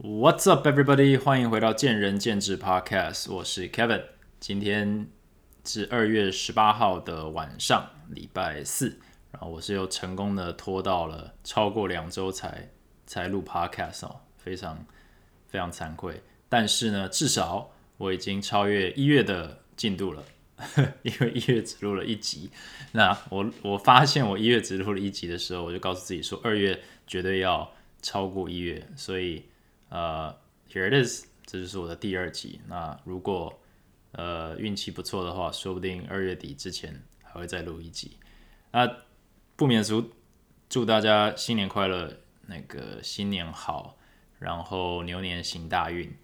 What's up, everybody？欢迎回到见仁见智 Podcast，我是 Kevin。今天是二月十八号的晚上，礼拜四。然后我是又成功的拖到了超过两周才才录 Podcast 哦，非常非常惭愧。但是呢，至少我已经超越一月的进度了，因为一月只录了一集。那我我发现我一月只录了一集的时候，我就告诉自己说，二月绝对要超过一月，所以。呃，Here it is，这就是我的第二集。那如果呃运气不错的话，说不定二月底之前还会再录一集。那不免俗，祝大家新年快乐，那个新年好，然后牛年行大运。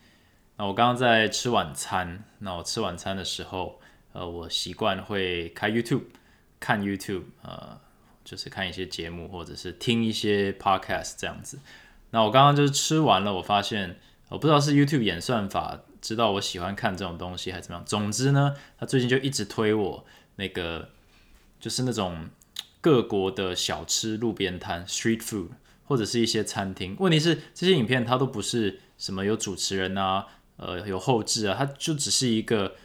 那我刚刚在吃晚餐，那我吃晚餐的时候，呃，我习惯会开 YouTube 看 YouTube，呃，就是看一些节目或者是听一些 Podcast 这样子。那我刚刚就是吃完了，我发现我不知道是 YouTube 演算法知道我喜欢看这种东西还是怎么样。总之呢，他最近就一直推我那个就是那种各国的小吃路边摊 （street food） 或者是一些餐厅。问题是这些影片它都不是什么有主持人啊，呃，有后置啊，它就只是一个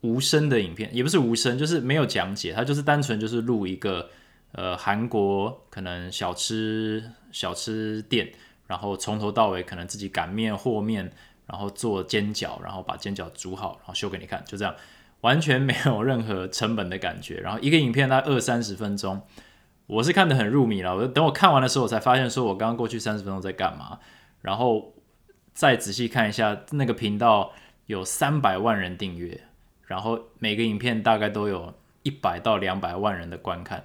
无声的影片，也不是无声，就是没有讲解，它就是单纯就是录一个。呃，韩国可能小吃小吃店，然后从头到尾可能自己擀面和面，然后做煎饺，然后把煎饺煮好，然后秀给你看，就这样，完全没有任何成本的感觉。然后一个影片大概二三十分钟，我是看得很入迷了。我等我看完的时候，我才发现说我刚刚过去三十分钟在干嘛。然后再仔细看一下那个频道有三百万人订阅，然后每个影片大概都有一百到两百万人的观看。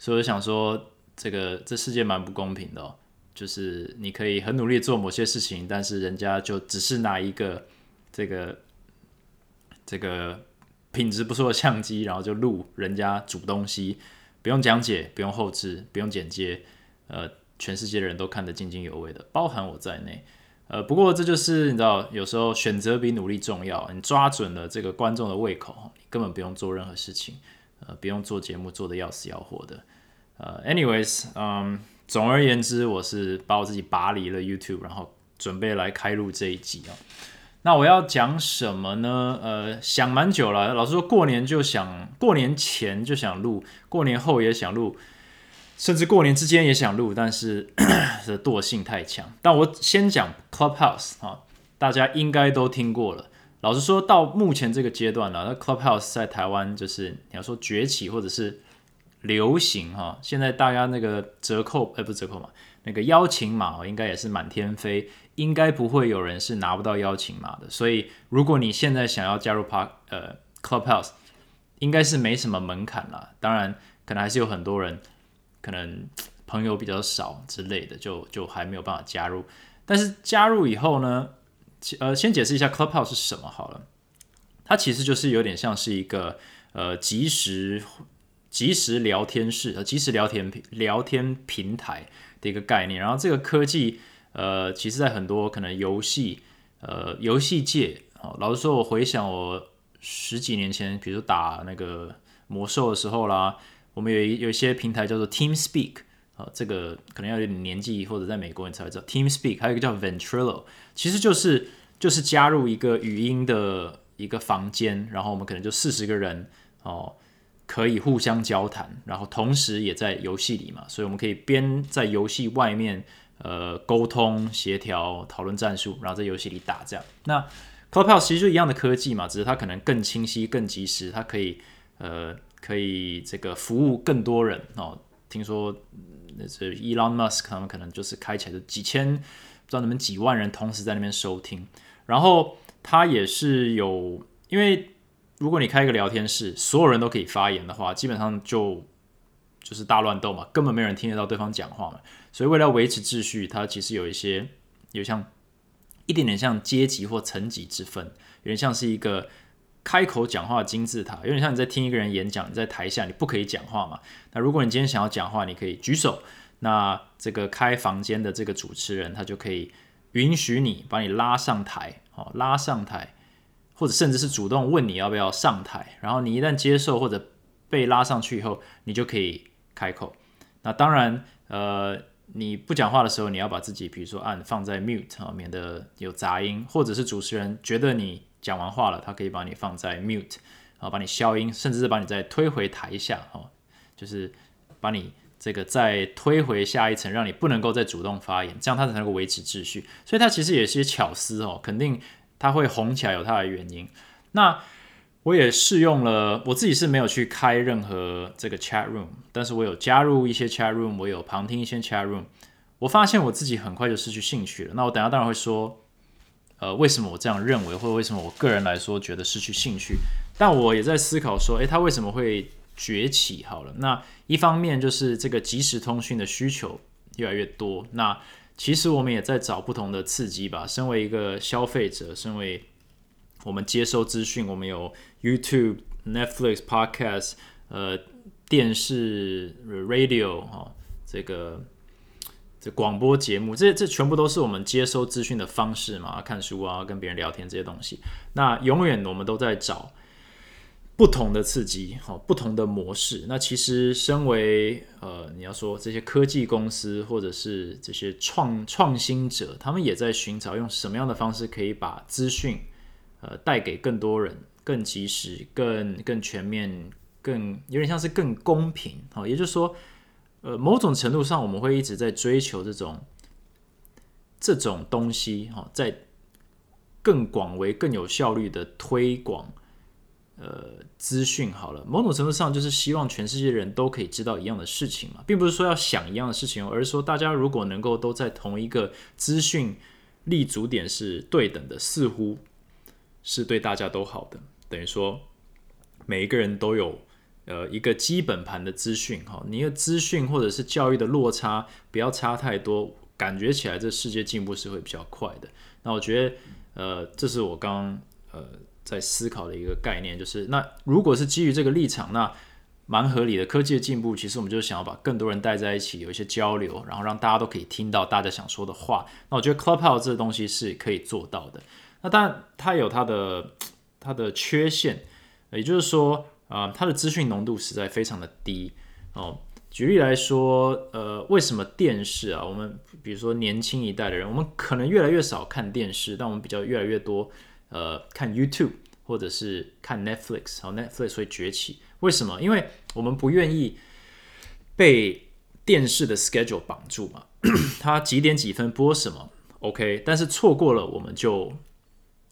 所以我想说，这个这世界蛮不公平的哦，就是你可以很努力做某些事情，但是人家就只是拿一个这个这个品质不错的相机，然后就录人家煮东西，不用讲解，不用后置，不用剪接，呃，全世界的人都看得津津有味的，包含我在内。呃，不过这就是你知道，有时候选择比努力重要，你抓准了这个观众的胃口，你根本不用做任何事情。呃，不用做节目做的要死要活的。呃，anyways，嗯，总而言之，我是把我自己拔离了 YouTube，然后准备来开录这一集啊。那我要讲什么呢？呃，想蛮久了，老实说，过年就想，过年前就想录，过年后也想录，甚至过年之间也想录，但是 的惰性太强。但我先讲 Clubhouse 啊，大家应该都听过了。老实说，到目前这个阶段呢，那 Clubhouse 在台湾就是你要说崛起或者是流行哈，现在大家那个折扣，哎，不折扣嘛，那个邀请码应该也是满天飞，应该不会有人是拿不到邀请码的。所以，如果你现在想要加入 Park 呃 Clubhouse，应该是没什么门槛了。当然，可能还是有很多人可能朋友比较少之类的，就就还没有办法加入。但是加入以后呢？呃，先解释一下 Clubhouse 是什么好了。它其实就是有点像是一个呃即时即时聊天室呃即时聊天平聊天平台的一个概念。然后这个科技呃，其实在很多可能游戏呃游戏界哦，老实说，我回想我十几年前，比如打那个魔兽的时候啦，我们有一有一些平台叫做 Team Speak 啊。这个可能要有点年纪，或者在美国你才会知道。Team Speak 还有一个叫 Ventrilo，其实就是就是加入一个语音的一个房间，然后我们可能就四十个人哦，可以互相交谈，然后同时也在游戏里嘛，所以我们可以边在游戏外面呃沟通协调讨论战术，然后在游戏里打这样。那 Clubhouse 其实就一样的科技嘛，只是它可能更清晰、更及时，它可以呃可以这个服务更多人哦。听说。那是 Elon Musk 他们可能就是开起来就几千，不知道能不能几万人同时在那边收听。然后它也是有，因为如果你开一个聊天室，所有人都可以发言的话，基本上就就是大乱斗嘛，根本没有人听得到对方讲话嘛。所以为了维持秩序，它其实有一些有像一点点像阶级或层级之分，有点像是一个。开口讲话的金字塔有点像你在听一个人演讲，你在台下你不可以讲话嘛？那如果你今天想要讲话，你可以举手，那这个开房间的这个主持人他就可以允许你把你拉上台，哦，拉上台，或者甚至是主动问你要不要上台，然后你一旦接受或者被拉上去以后，你就可以开口。那当然，呃，你不讲话的时候，你要把自己比如说按放在 mute 啊，免得有杂音，或者是主持人觉得你讲完话了，他可以把你放在 mute 啊，把你消音，甚至是把你再推回台下哦，就是把你这个再推回下一层，让你不能够再主动发言，这样他才能够维持秩序。所以他其实也是些巧思哦，肯定它会红起来有它的原因。那我也试用了，我自己是没有去开任何这个 chat room，但是我有加入一些 chat room，我有旁听一些 chat room，我发现我自己很快就失去兴趣了。那我等下当然会说，呃，为什么我这样认为，或者为什么我个人来说觉得失去兴趣？但我也在思考说，诶，它为什么会崛起？好了，那一方面就是这个即时通讯的需求越来越多，那其实我们也在找不同的刺激吧。身为一个消费者，身为我们接收资讯，我们有 YouTube、Netflix、Podcast，呃，电视、Radio 哈，这个这广播节目，这这全部都是我们接收资讯的方式嘛，看书啊，跟别人聊天这些东西。那永远我们都在找不同的刺激，好，不同的模式。那其实身为呃，你要说这些科技公司或者是这些创创新者，他们也在寻找用什么样的方式可以把资讯。呃，带给更多人更及时、更更全面、更有点像是更公平，好，也就是说，呃，某种程度上我们会一直在追求这种这种东西，哈，在更广为、更有效率的推广呃资讯。好了，某种程度上就是希望全世界人都可以知道一样的事情嘛，并不是说要想一样的事情，而是说大家如果能够都在同一个资讯立足点是对等的，似乎。是对大家都好的，等于说每一个人都有呃一个基本盘的资讯哈，你的资讯或者是教育的落差不要差太多，感觉起来这世界进步是会比较快的。那我觉得呃这是我刚呃在思考的一个概念，就是那如果是基于这个立场，那蛮合理的。科技的进步，其实我们就是想要把更多人带在一起，有一些交流，然后让大家都可以听到大家想说的话。那我觉得 Clubhouse 这个东西是可以做到的。那当然，它有它的它的缺陷，也就是说，啊，它的资讯浓度实在非常的低哦。举例来说，呃，为什么电视啊？我们比如说年轻一代的人，我们可能越来越少看电视，但我们比较越来越多，呃，看 YouTube 或者是看 Netflix，好，Netflix 会崛起。为什么？因为我们不愿意被电视的 schedule 绑住嘛，它几点几分播什么，OK，但是错过了我们就。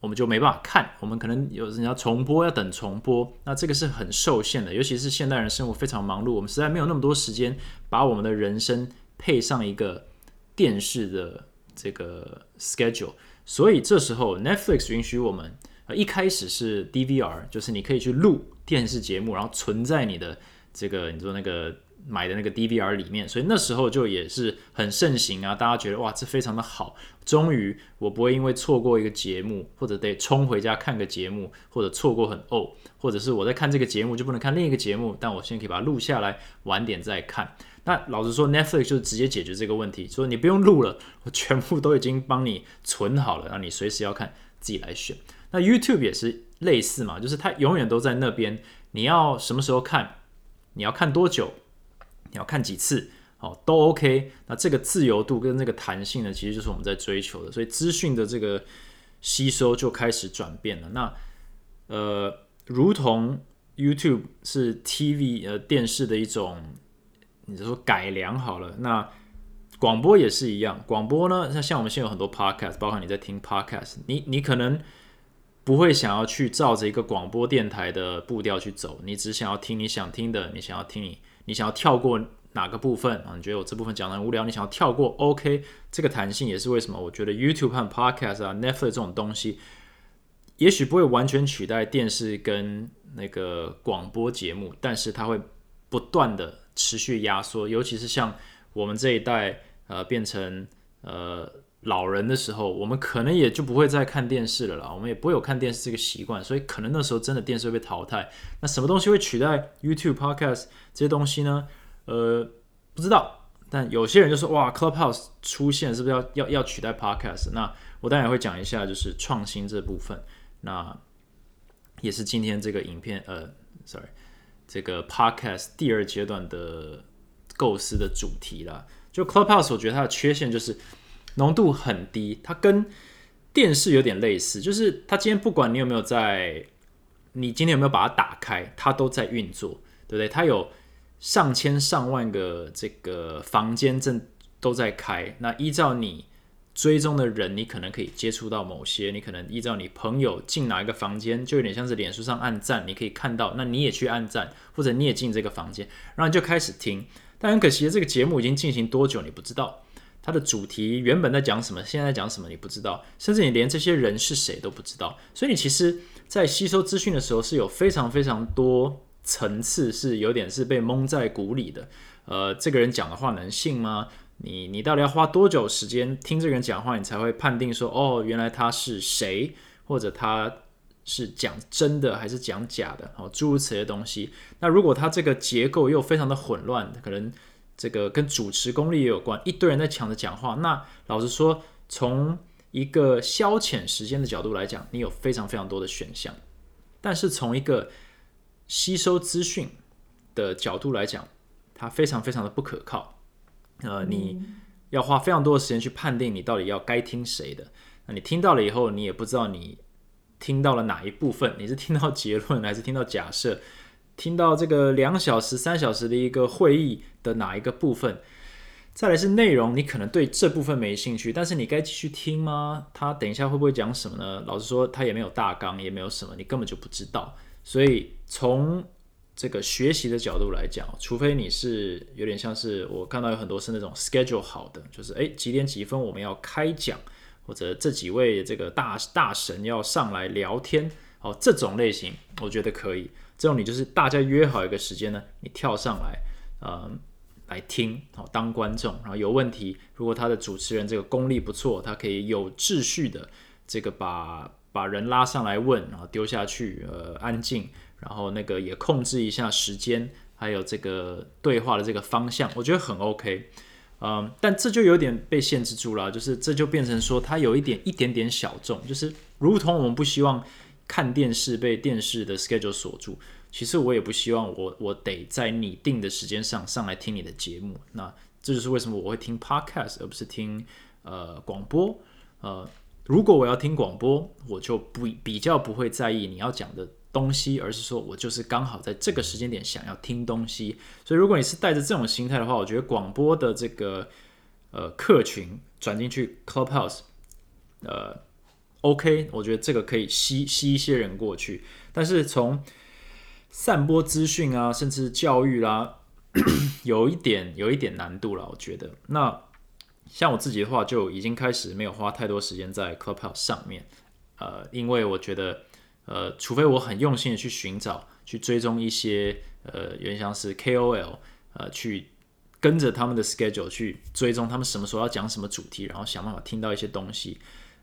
我们就没办法看，我们可能有人要重播，要等重播，那这个是很受限的。尤其是现代人生活非常忙碌，我们实在没有那么多时间把我们的人生配上一个电视的这个 schedule。所以这时候 Netflix 允许我们，呃，一开始是 DVR，就是你可以去录电视节目，然后存在你的这个你说那个。买的那个 DVR 里面，所以那时候就也是很盛行啊，大家觉得哇，这非常的好，终于我不会因为错过一个节目，或者得冲回家看个节目，或者错过很哦，或者是我在看这个节目就不能看另一个节目，但我现在可以把它录下来，晚点再看。那老实说，Netflix 就直接解决这个问题，说你不用录了，我全部都已经帮你存好了，让你随时要看自己来选。那 YouTube 也是类似嘛，就是它永远都在那边，你要什么时候看，你要看多久。你要看几次，哦，都 OK。那这个自由度跟那个弹性呢，其实就是我们在追求的。所以资讯的这个吸收就开始转变了。那呃，如同 YouTube 是 TV 呃电视的一种，你就说改良好了。那广播也是一样，广播呢，像像我们现在有很多 Podcast，包括你在听 Podcast，你你可能不会想要去照着一个广播电台的步调去走，你只想要听你想听的，你想要听你。你想要跳过哪个部分啊？你觉得我这部分讲的很无聊，你想要跳过？OK，这个弹性也是为什么？我觉得 YouTube 和 Podcast 啊、Netflix 这种东西，也许不会完全取代电视跟那个广播节目，但是它会不断的持续压缩，尤其是像我们这一代，呃，变成呃。老人的时候，我们可能也就不会再看电视了啦。我们也不会有看电视这个习惯，所以可能那时候真的电视会被淘汰。那什么东西会取代 YouTube、Podcast 这些东西呢？呃，不知道。但有些人就说：“哇，Clubhouse 出现是不是要要要取代 Podcast？” 那我当然也会讲一下，就是创新这部分。那也是今天这个影片，呃，sorry，这个 Podcast 第二阶段的构思的主题啦。就 Clubhouse，我觉得它的缺陷就是浓度很低，它跟电视有点类似，就是它今天不管你有没有在，你今天有没有把它打开，它都在运作，对不对？它有上千上万个这个房间正都在开，那依照你。追踪的人，你可能可以接触到某些，你可能依照你朋友进哪一个房间，就有点像是脸书上按赞，你可以看到，那你也去按赞，或者你也进这个房间，然后你就开始听。但很可惜，这个节目已经进行多久你不知道，它的主题原本在讲什么，现在讲什么你不知道，甚至你连这些人是谁都不知道。所以你其实，在吸收资讯的时候是有非常非常多层次，是有点是被蒙在鼓里的。呃，这个人讲的话能信吗？你你到底要花多久时间听这个人讲话，你才会判定说哦，原来他是谁，或者他是讲真的还是讲假的？哦，诸如此类的东西。那如果他这个结构又非常的混乱，可能这个跟主持功力也有关，一堆人在抢着讲话。那老实说，从一个消遣时间的角度来讲，你有非常非常多的选项。但是从一个吸收资讯的角度来讲，它非常非常的不可靠。呃，你要花非常多的时间去判定你到底要该听谁的。那你听到了以后，你也不知道你听到了哪一部分，你是听到结论还是听到假设？听到这个两小时、三小时的一个会议的哪一个部分？再来是内容，你可能对这部分没兴趣，但是你该继续听吗？他等一下会不会讲什么呢？老实说，他也没有大纲，也没有什么，你根本就不知道。所以从这个学习的角度来讲，除非你是有点像是我看到有很多是那种 schedule 好的，就是诶几点几分我们要开讲，或者这几位这个大大神要上来聊天，哦这种类型我觉得可以。这种你就是大家约好一个时间呢，你跳上来，呃来听，好当观众，然后有问题，如果他的主持人这个功力不错，他可以有秩序的这个把把人拉上来问，然后丢下去，呃安静。然后那个也控制一下时间，还有这个对话的这个方向，我觉得很 OK，嗯，但这就有点被限制住了，就是这就变成说它有一点一点点小众，就是如同我们不希望看电视被电视的 schedule 锁住，其实我也不希望我我得在你定的时间上上来听你的节目，那这就是为什么我会听 podcast 而不是听呃广播，呃，如果我要听广播，我就不比较不会在意你要讲的。东西，而是说我就是刚好在这个时间点想要听东西，所以如果你是带着这种心态的话，我觉得广播的这个呃客群转进去 Clubhouse，呃，OK，我觉得这个可以吸吸一些人过去，但是从散播资讯啊，甚至教育啦，有一点有一点难度了，我觉得。那像我自己的话，就已经开始没有花太多时间在 Clubhouse 上面，呃，因为我觉得。呃，除非我很用心的去寻找、去追踪一些呃，有点像是 KOL，呃，去跟着他们的 schedule 去追踪他们什么时候要讲什么主题，然后想办法听到一些东西。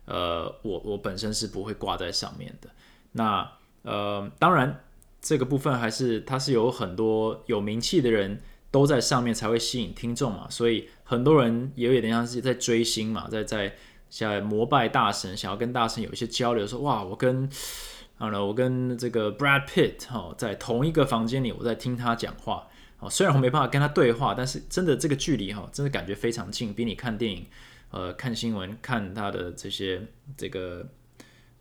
呃，我我本身是不会挂在上面的。那呃，当然这个部分还是它是有很多有名气的人都在上面才会吸引听众嘛，所以很多人也有点像是在追星嘛，在在在膜拜大神，想要跟大神有一些交流，说哇，我跟好了，我跟这个 Brad Pitt 哈在同一个房间里，我在听他讲话。哦，虽然我没办法跟他对话，但是真的这个距离哈，真的感觉非常近，比你看电影、呃看新闻、看他的这些这个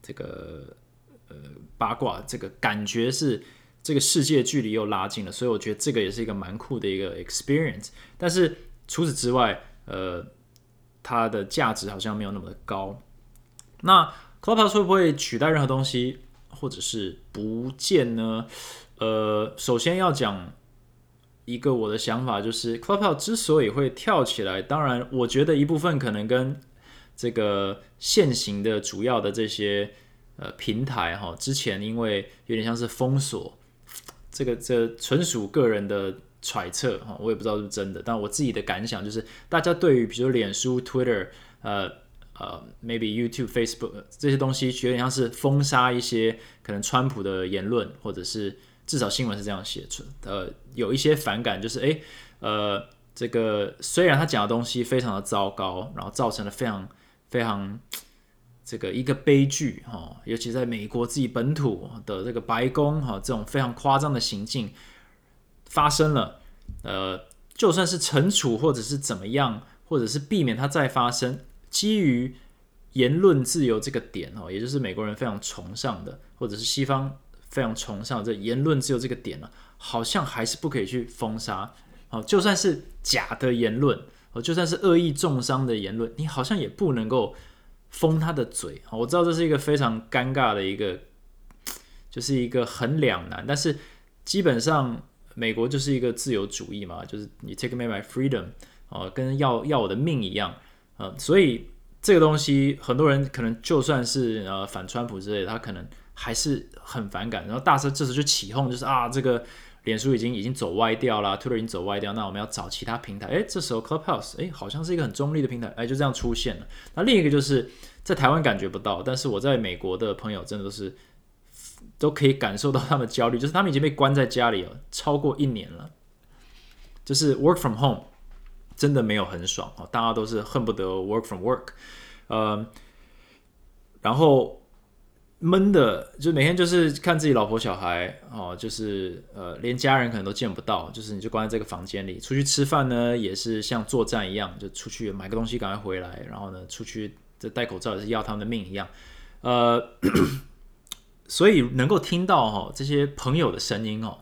这个呃八卦，这个感觉是这个世界距离又拉近了。所以我觉得这个也是一个蛮酷的一个 experience。但是除此之外，呃，它的价值好像没有那么的高。那 Clubhouse 会不会取代任何东西？或者是不见呢？呃，首先要讲一个我的想法，就是 Clubhouse 之所以会跳起来，当然我觉得一部分可能跟这个现行的主要的这些呃平台哈，之前因为有点像是封锁，这个这纯属个人的揣测哈，我也不知道是真的，但我自己的感想就是，大家对于比如脸书、Twitter，呃。呃，maybe YouTube、Facebook 这些东西，有点像是封杀一些可能川普的言论，或者是至少新闻是这样写出。呃，有一些反感，就是诶，呃，这个虽然他讲的东西非常的糟糕，然后造成了非常非常这个一个悲剧哈，尤其在美国自己本土的这个白宫哈，这种非常夸张的行径发生了，呃。就算是惩处或者是怎么样，或者是避免它再发生，基于言论自由这个点哦，也就是美国人非常崇尚的，或者是西方非常崇尚这言论自由这个点呢，好像还是不可以去封杀哦，就算是假的言论哦，就算是恶意重伤的言论，你好像也不能够封他的嘴我知道这是一个非常尴尬的一个，就是一个很两难，但是基本上。美国就是一个自由主义嘛，就是你 take me my freedom，哦，跟要要我的命一样，呃，所以这个东西很多人可能就算是呃反川普之类的，他可能还是很反感。然后大车这时就起哄，就是啊，这个脸书已经已经走歪掉了，Twitter 已经走歪掉，那我们要找其他平台。诶，这时候 Clubhouse，诶，好像是一个很中立的平台，诶，就这样出现了。那另一个就是在台湾感觉不到，但是我在美国的朋友真的都是。都可以感受到他们焦虑，就是他们已经被关在家里了超过一年了，就是 work from home 真的没有很爽啊，大家都是恨不得 work from work，呃，然后闷的就每天就是看自己老婆小孩哦，就是呃连家人可能都见不到，就是你就关在这个房间里，出去吃饭呢也是像作战一样，就出去买个东西赶快回来，然后呢出去这戴口罩也是要他们的命一样，呃。所以能够听到哈这些朋友的声音哦，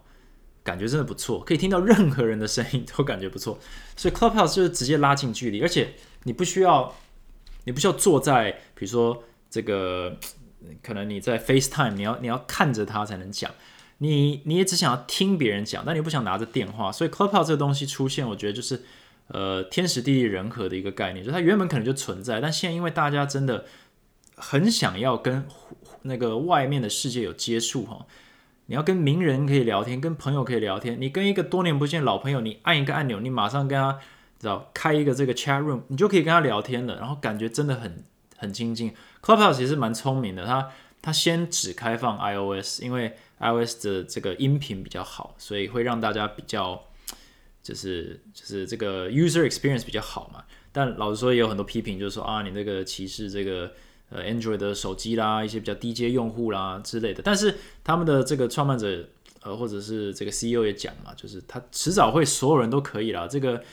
感觉真的不错。可以听到任何人的声音都感觉不错。所以 Clubhouse 就是直接拉近距离，而且你不需要，你不需要坐在，比如说这个，可能你在 FaceTime，你要你要看着他才能讲。你你也只想要听别人讲，但你不想拿着电话。所以 Clubhouse 这个东西出现，我觉得就是呃天时地利人和的一个概念，就它原本可能就存在，但现在因为大家真的很想要跟。那个外面的世界有接触哈，你要跟名人可以聊天，跟朋友可以聊天。你跟一个多年不见的老朋友，你按一个按钮，你马上跟他知道开一个这个 chat room，你就可以跟他聊天了。然后感觉真的很很亲近。Clubhouse 其实蛮聪明的，它它先只开放 iOS，因为 iOS 的这个音频比较好，所以会让大家比较就是就是这个 user experience 比较好嘛。但老实说也有很多批评，就是说啊，你这个歧视这个。呃，Android 的手机啦，一些比较低阶用户啦之类的，但是他们的这个创办者，呃，或者是这个 CEO 也讲嘛，就是他迟早会所有人都可以啦。这个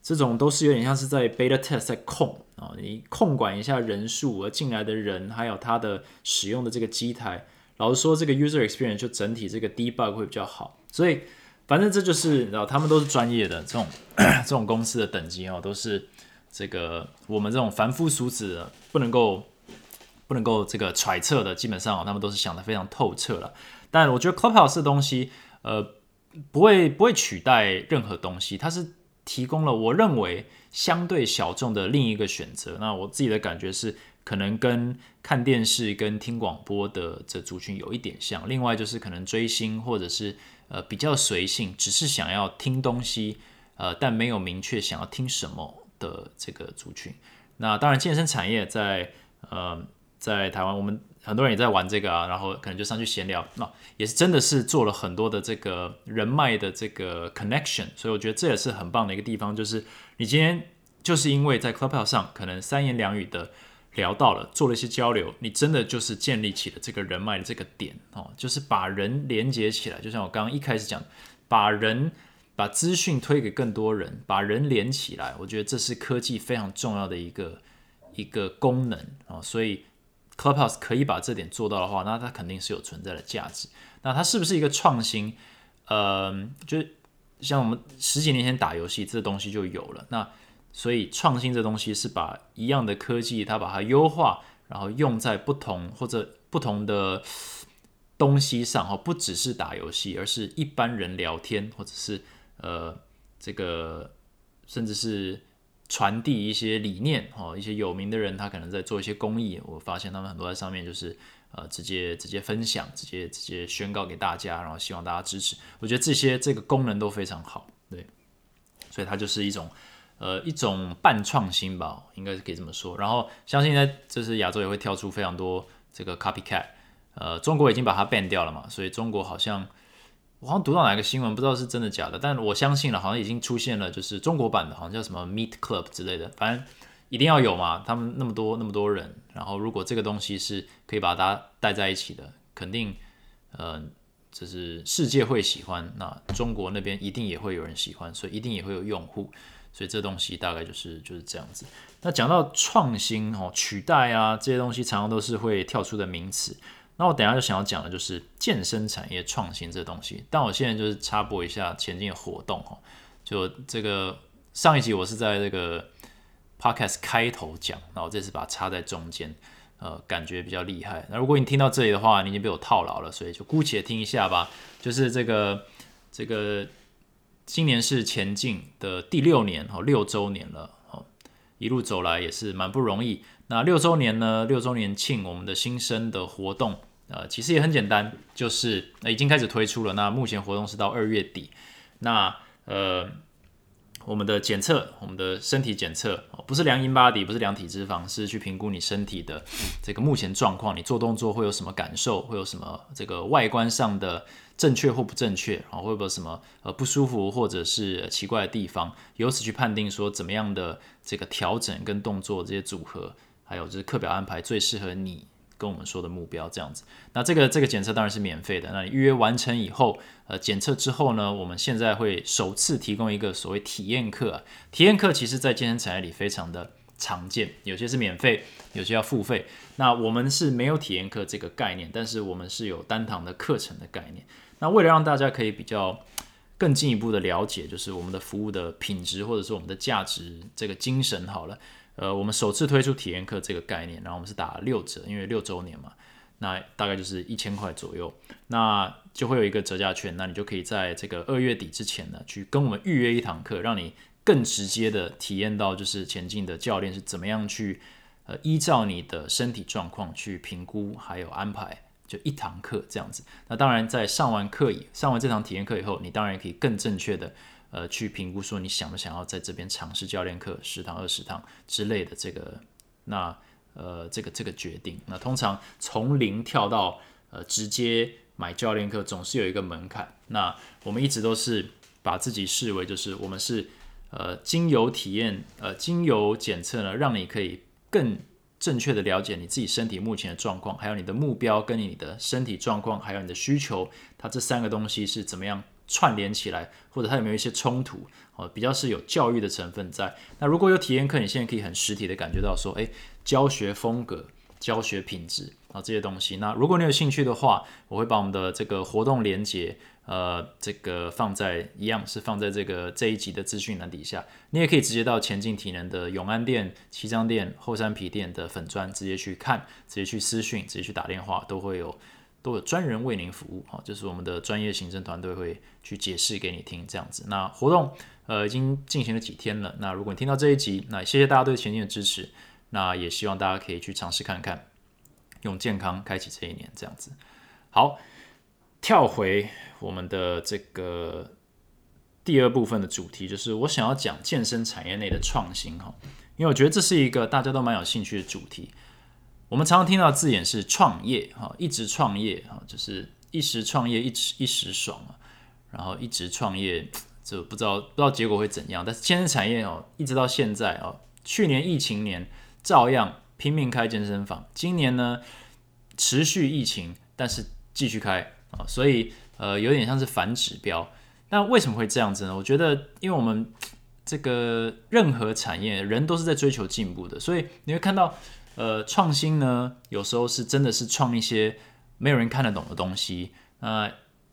这种都是有点像是在 beta test 在控啊，你控管一下人数而进来的人，还有他的使用的这个机台。老实说，这个 user experience 就整体这个 debug 会比较好。所以，反正这就是你知道，他们都是专业的这种 这种公司的等级哦，都是这个我们这种凡夫俗子不能够。不能够这个揣测的，基本上他们都是想的非常透彻了。但我觉得 Clubhouse 的东西，呃，不会不会取代任何东西，它是提供了我认为相对小众的另一个选择。那我自己的感觉是，可能跟看电视跟听广播的这族群有一点像。另外就是可能追星或者是呃比较随性，只是想要听东西，呃，但没有明确想要听什么的这个族群。那当然，健身产业在呃。在台湾，我们很多人也在玩这个啊，然后可能就上去闲聊，那也是真的是做了很多的这个人脉的这个 connection，所以我觉得这也是很棒的一个地方，就是你今天就是因为在 Clubhouse 上可能三言两语的聊到了，做了一些交流，你真的就是建立起了这个人脉的这个点哦，就是把人连接起来，就像我刚刚一开始讲，把人把资讯推给更多人，把人连起来，我觉得这是科技非常重要的一个一个功能啊，所以。Clubhouse 可以把这点做到的话，那它肯定是有存在的价值。那它是不是一个创新？呃，就是像我们十几年前打游戏，这东西就有了。那所以创新这东西是把一样的科技，它把它优化，然后用在不同或者不同的东西上。哈，不只是打游戏，而是一般人聊天，或者是呃这个，甚至是。传递一些理念哦，一些有名的人他可能在做一些公益，我发现他们很多在上面就是呃直接直接分享，直接直接宣告给大家，然后希望大家支持。我觉得这些这个功能都非常好，对，所以它就是一种呃一种半创新吧，应该是可以这么说。然后相信呢，就是亚洲也会跳出非常多这个 copycat，呃，中国已经把它 ban 掉了嘛，所以中国好像。我好像读到哪个新闻，不知道是真的假的，但我相信了，好像已经出现了，就是中国版的，好像叫什么 Meet Club 之类的，反正一定要有嘛。他们那么多那么多人，然后如果这个东西是可以把大家带在一起的，肯定，呃，这是世界会喜欢，那中国那边一定也会有人喜欢，所以一定也会有用户，所以这东西大概就是就是这样子。那讲到创新哦，取代啊这些东西，常常都是会跳出的名词。那我等下就想要讲的就是健身产业创新这东西。但我现在就是插播一下前进的活动哦，就这个上一集我是在这个 podcast 开头讲，然后这次把它插在中间。呃，感觉比较厉害。那如果你听到这里的话，你已经被我套牢了，所以就姑且听一下吧。就是这个这个，今年是前进的第六年哦，六周年了哦，一路走来也是蛮不容易。那六周年呢，六周年庆我们的新生的活动，呃，其实也很简单，就是已经开始推出了。那目前活动是到二月底。那呃。我们的检测，我们的身体检测，不是量 i 巴 body，不是量体脂肪，是去评估你身体的这个目前状况，你做动作会有什么感受，会有什么这个外观上的正确或不正确，然后会不会有什么呃不舒服或者是奇怪的地方，由此去判定说怎么样的这个调整跟动作这些组合，还有就是课表安排最适合你。跟我们说的目标这样子，那这个这个检测当然是免费的。那你预约完成以后，呃，检测之后呢，我们现在会首次提供一个所谓体验课。体验课其实在健身产业里非常的常见，有些是免费，有些要付费。那我们是没有体验课这个概念，但是我们是有单堂的课程的概念。那为了让大家可以比较更进一步的了解，就是我们的服务的品质或者是我们的价值这个精神好了。呃，我们首次推出体验课这个概念，然后我们是打六折，因为六周年嘛，那大概就是一千块左右，那就会有一个折价券，那你就可以在这个二月底之前呢，去跟我们预约一堂课，让你更直接的体验到，就是前进的教练是怎么样去呃依照你的身体状况去评估，还有安排，就一堂课这样子。那当然，在上完课以上完这堂体验课以后，你当然也可以更正确的。呃，去评估说你想不想要在这边尝试教练课十堂、二十堂之类的这个，那呃，这个这个决定，那通常从零跳到呃直接买教练课，总是有一个门槛。那我们一直都是把自己视为就是我们是呃经由体验呃经由检测呢，让你可以更正确的了解你自己身体目前的状况，还有你的目标跟你的身体状况，还有你的需求，它这三个东西是怎么样。串联起来，或者它有没有一些冲突？哦，比较是有教育的成分在。那如果有体验课，你现在可以很实体的感觉到说，诶，教学风格、教学品质啊这些东西。那如果你有兴趣的话，我会把我们的这个活动连接，呃，这个放在一样是放在这个这一集的资讯栏底下。你也可以直接到前进体能的永安店、七张店、后山皮店的粉砖直接去看，直接去私讯，直接去打电话，都会有。都有专人为您服务，哈，就是我们的专业行政团队会去解释给你听，这样子。那活动呃已经进行了几天了，那如果你听到这一集，那谢谢大家对前进的支持，那也希望大家可以去尝试看看，用健康开启这一年，这样子。好，跳回我们的这个第二部分的主题，就是我想要讲健身产业内的创新，哈，因为我觉得这是一个大家都蛮有兴趣的主题。我们常常听到字眼是创业，哈，一直创业，哈，就是一时创业，一时一时爽啊，然后一直创业，就不知道不知道结果会怎样。但是健身产业哦，一直到现在哦，去年疫情年照样拼命开健身房，今年呢持续疫情，但是继续开啊，所以呃有点像是反指标。那为什么会这样子呢？我觉得，因为我们这个任何产业人都是在追求进步的，所以你会看到。呃，创新呢，有时候是真的是创一些没有人看得懂的东西。那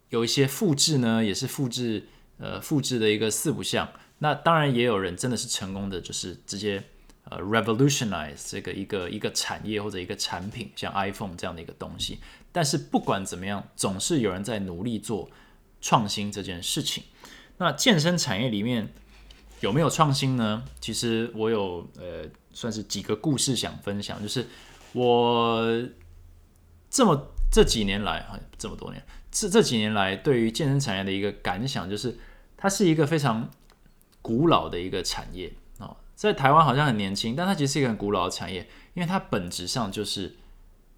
有一些复制呢，也是复制，呃，复制的一个四不像。那当然也有人真的是成功的，就是直接呃 revolutionize 这个一个一个产业或者一个产品，像 iPhone 这样的一个东西。但是不管怎么样，总是有人在努力做创新这件事情。那健身产业里面有没有创新呢？其实我有呃。算是几个故事想分享，就是我这么这几年来哈，这么多年这这几年来对于健身产业的一个感想，就是它是一个非常古老的一个产业哦，在台湾好像很年轻，但它其实是一个很古老的产业，因为它本质上就是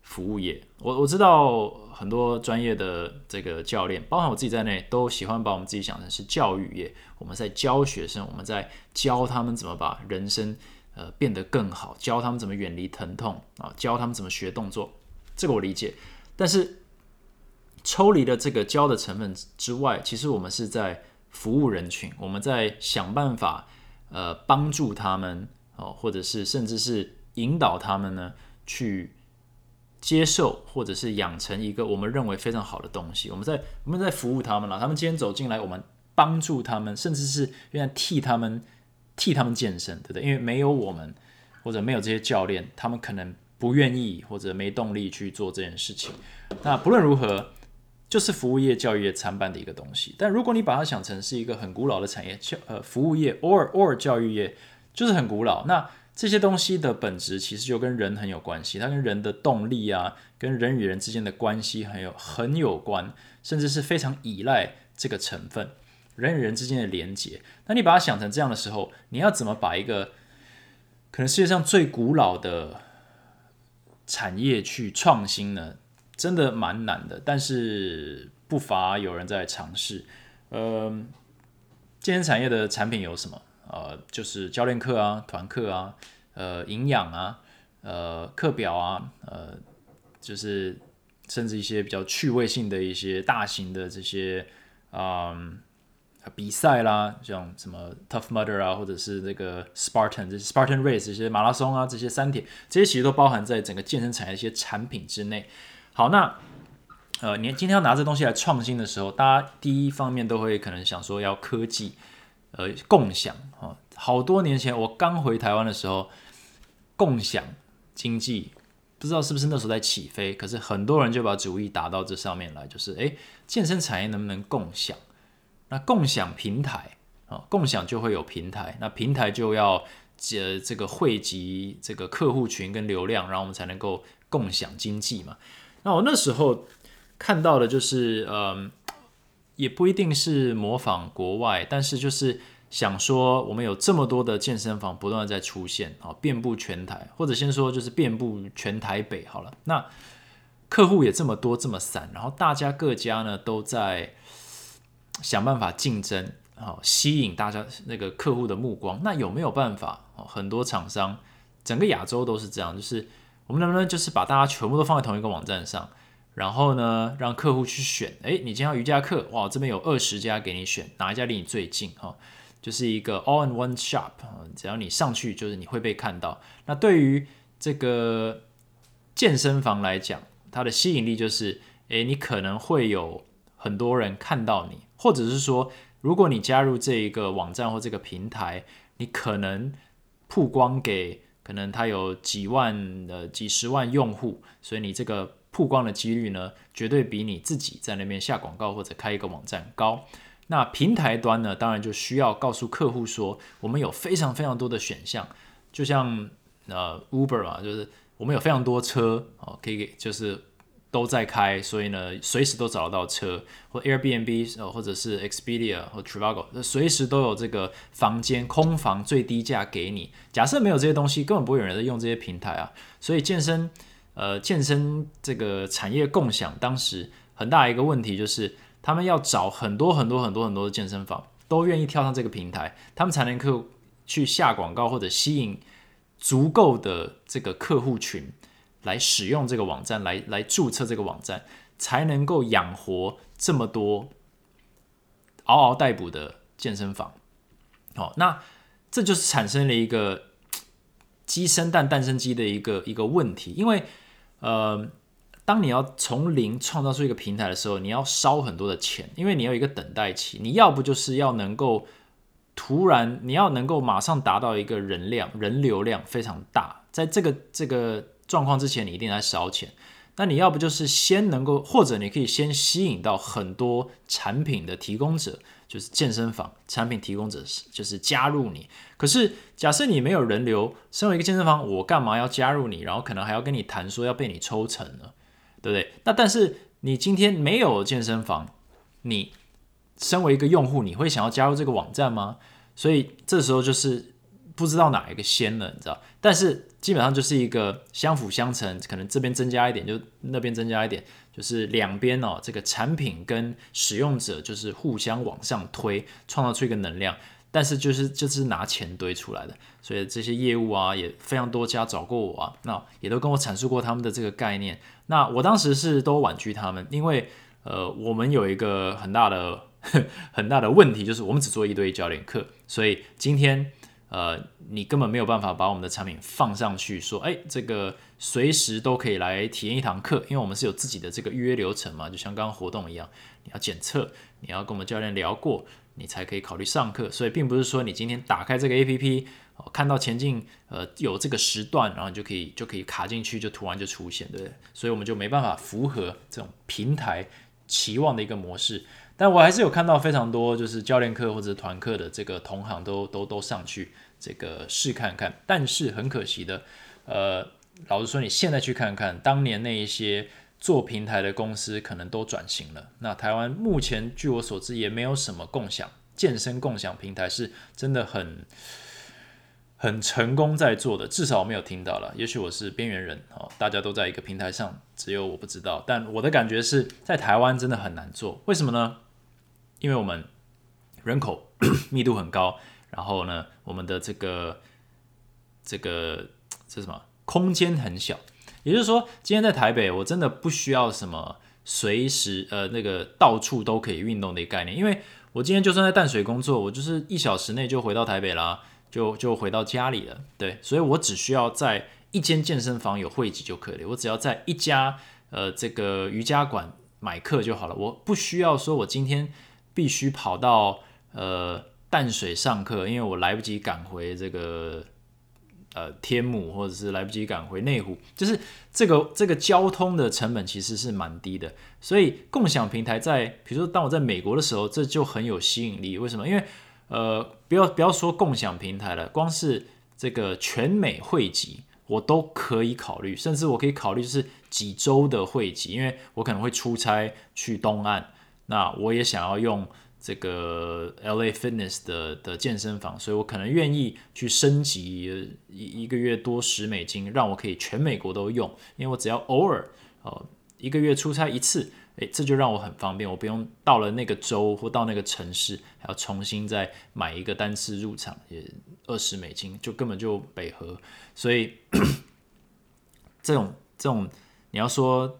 服务业。我我知道很多专业的这个教练，包含我自己在内，都喜欢把我们自己想成是教育业，我们在教学生，我们在教他们怎么把人生。呃，变得更好，教他们怎么远离疼痛啊，教他们怎么学动作，这个我理解。但是抽离了这个教的成分之外，其实我们是在服务人群，我们在想办法呃帮助他们哦，或者是甚至是引导他们呢去接受或者是养成一个我们认为非常好的东西。我们在我们在服务他们了，他们今天走进来，我们帮助他们，甚至是愿意替他们替他们健身，对不对？因为没有我们或者没有这些教练，他们可能不愿意或者没动力去做这件事情。那不论如何。就是服务业、教育业参半的一个东西，但如果你把它想成是一个很古老的产业，教呃服务业 or or 教育业就是很古老。那这些东西的本质其实就跟人很有关系，它跟人的动力啊，跟人与人之间的关系很有很有关，甚至是非常依赖这个成分，人与人之间的连接。那你把它想成这样的时候，你要怎么把一个可能世界上最古老的产业去创新呢？真的蛮难的，但是不乏有人在尝试。呃，健身产业的产品有什么？呃，就是教练课啊、团课啊、呃、营养啊、呃、课表啊，呃，就是甚至一些比较趣味性的一些大型的这些啊比赛啦，像什么 Tough Mudder 啊，或者是那个 Spartan 这些 Spartan Race 这些马拉松啊，这些三铁，这些其实都包含在整个健身产业一些产品之内。好，那呃，你今天要拿这东西来创新的时候，大家第一方面都会可能想说要科技，呃，共享啊。好多年前我刚回台湾的时候，共享经济不知道是不是那时候在起飞，可是很多人就把主意打到这上面来，就是诶，健身产业能不能共享？那共享平台啊，共享就会有平台，那平台就要这这个汇集这个客户群跟流量，然后我们才能够共享经济嘛。那我那时候看到的就是，嗯，也不一定是模仿国外，但是就是想说，我们有这么多的健身房不断在出现，啊，遍布全台，或者先说就是遍布全台北好了。那客户也这么多这么散，然后大家各家呢都在想办法竞争，好吸引大家那个客户的目光。那有没有办法？哦，很多厂商，整个亚洲都是这样，就是。我们能不能就是把大家全部都放在同一个网站上，然后呢，让客户去选？哎，你今天要瑜伽课，哇，这边有二十家给你选，哪一家离你最近？哈，就是一个 all in one shop，只要你上去，就是你会被看到。那对于这个健身房来讲，它的吸引力就是，哎，你可能会有很多人看到你，或者是说，如果你加入这一个网站或这个平台，你可能曝光给。可能它有几万的几十万用户，所以你这个曝光的几率呢，绝对比你自己在那边下广告或者开一个网站高。那平台端呢，当然就需要告诉客户说，我们有非常非常多的选项，就像呃 Uber 嘛，就是我们有非常多车哦，可以给就是。都在开，所以呢，随时都找得到车，或 Airbnb 呃，或者是 Expedia 或 Trivago，随时都有这个房间空房最低价给你。假设没有这些东西，根本不会有人在用这些平台啊。所以健身呃健身这个产业共享，当时很大一个问题就是，他们要找很多很多很多很多的健身房都愿意跳上这个平台，他们才能够去下广告或者吸引足够的这个客户群。来使用这个网站，来来注册这个网站，才能够养活这么多嗷嗷待哺的健身房。好，那这就是产生了一个鸡生蛋，蛋生鸡的一个一个问题。因为，呃，当你要从零创造出一个平台的时候，你要烧很多的钱，因为你要一个等待期。你要不就是要能够突然，你要能够马上达到一个人量、人流量非常大，在这个这个。状况之前你一定在烧钱，那你要不就是先能够，或者你可以先吸引到很多产品的提供者，就是健身房产品提供者，就是加入你。可是假设你没有人流，身为一个健身房，我干嘛要加入你？然后可能还要跟你谈说要被你抽成呢，对不对？那但是你今天没有健身房，你身为一个用户，你会想要加入这个网站吗？所以这时候就是不知道哪一个先了，你知道？但是。基本上就是一个相辅相成，可能这边增加一点，就那边增加一点，就是两边哦，这个产品跟使用者就是互相往上推，创造出一个能量。但是就是就是拿钱堆出来的，所以这些业务啊也非常多家找过我啊，那也都跟我阐述过他们的这个概念。那我当时是都婉拒他们，因为呃，我们有一个很大的 很大的问题，就是我们只做一对一教练课，所以今天呃，你根本没有办法把我们的产品放上去，说，哎，这个随时都可以来体验一堂课，因为我们是有自己的这个预约流程嘛，就像刚刚活动一样，你要检测，你要跟我们教练聊过，你才可以考虑上课，所以并不是说你今天打开这个 A P P。看到前进，呃，有这个时段，然后你就可以就可以卡进去，就突然就出现，对不对？所以我们就没办法符合这种平台期望的一个模式。但我还是有看到非常多，就是教练课或者团课的这个同行都都都上去这个试看看。但是很可惜的，呃，老实说，你现在去看看，当年那一些做平台的公司可能都转型了。那台湾目前据我所知也没有什么共享健身共享平台，是真的很。很成功在做的，至少我没有听到了。也许我是边缘人哦，大家都在一个平台上，只有我不知道。但我的感觉是在台湾真的很难做，为什么呢？因为我们人口 密度很高，然后呢，我们的这个这个这什么空间很小。也就是说，今天在台北，我真的不需要什么随时呃那个到处都可以运动的概念，因为我今天就算在淡水工作，我就是一小时内就回到台北啦。就就回到家里了，对，所以我只需要在一间健身房有汇集就可以了。我只要在一家呃这个瑜伽馆买课就好了。我不需要说我今天必须跑到呃淡水上课，因为我来不及赶回这个呃天母，或者是来不及赶回内湖。就是这个这个交通的成本其实是蛮低的。所以共享平台在比如说当我在美国的时候，这就很有吸引力。为什么？因为呃，不要不要说共享平台了，光是这个全美汇集，我都可以考虑，甚至我可以考虑就是几周的汇集，因为我可能会出差去东岸，那我也想要用这个 LA Fitness 的的健身房，所以我可能愿意去升级一一个月多十美金，让我可以全美国都用，因为我只要偶尔哦一个月出差一次。诶，这就让我很方便，我不用到了那个州或到那个城市，还要重新再买一个单次入场，也二十美金，就根本就北河。所以 这种这种，你要说